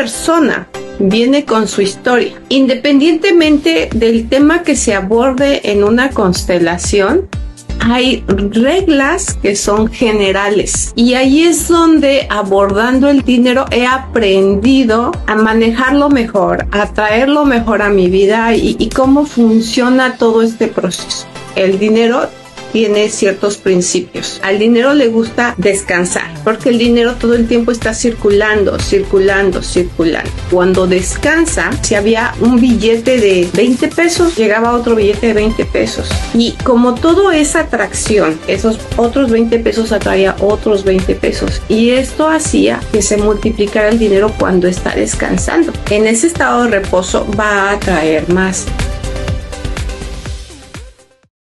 persona viene con su historia. Independientemente del tema que se aborde en una constelación, hay reglas que son generales y ahí es donde abordando el dinero he aprendido a manejarlo mejor, a traerlo mejor a mi vida y, y cómo funciona todo este proceso. El dinero tiene ciertos principios. Al dinero le gusta descansar, porque el dinero todo el tiempo está circulando, circulando, circulando. Cuando descansa, si había un billete de 20 pesos, llegaba otro billete de 20 pesos. Y como todo es atracción, esos otros 20 pesos atraía otros 20 pesos. Y esto hacía que se multiplicara el dinero cuando está descansando. En ese estado de reposo va a atraer más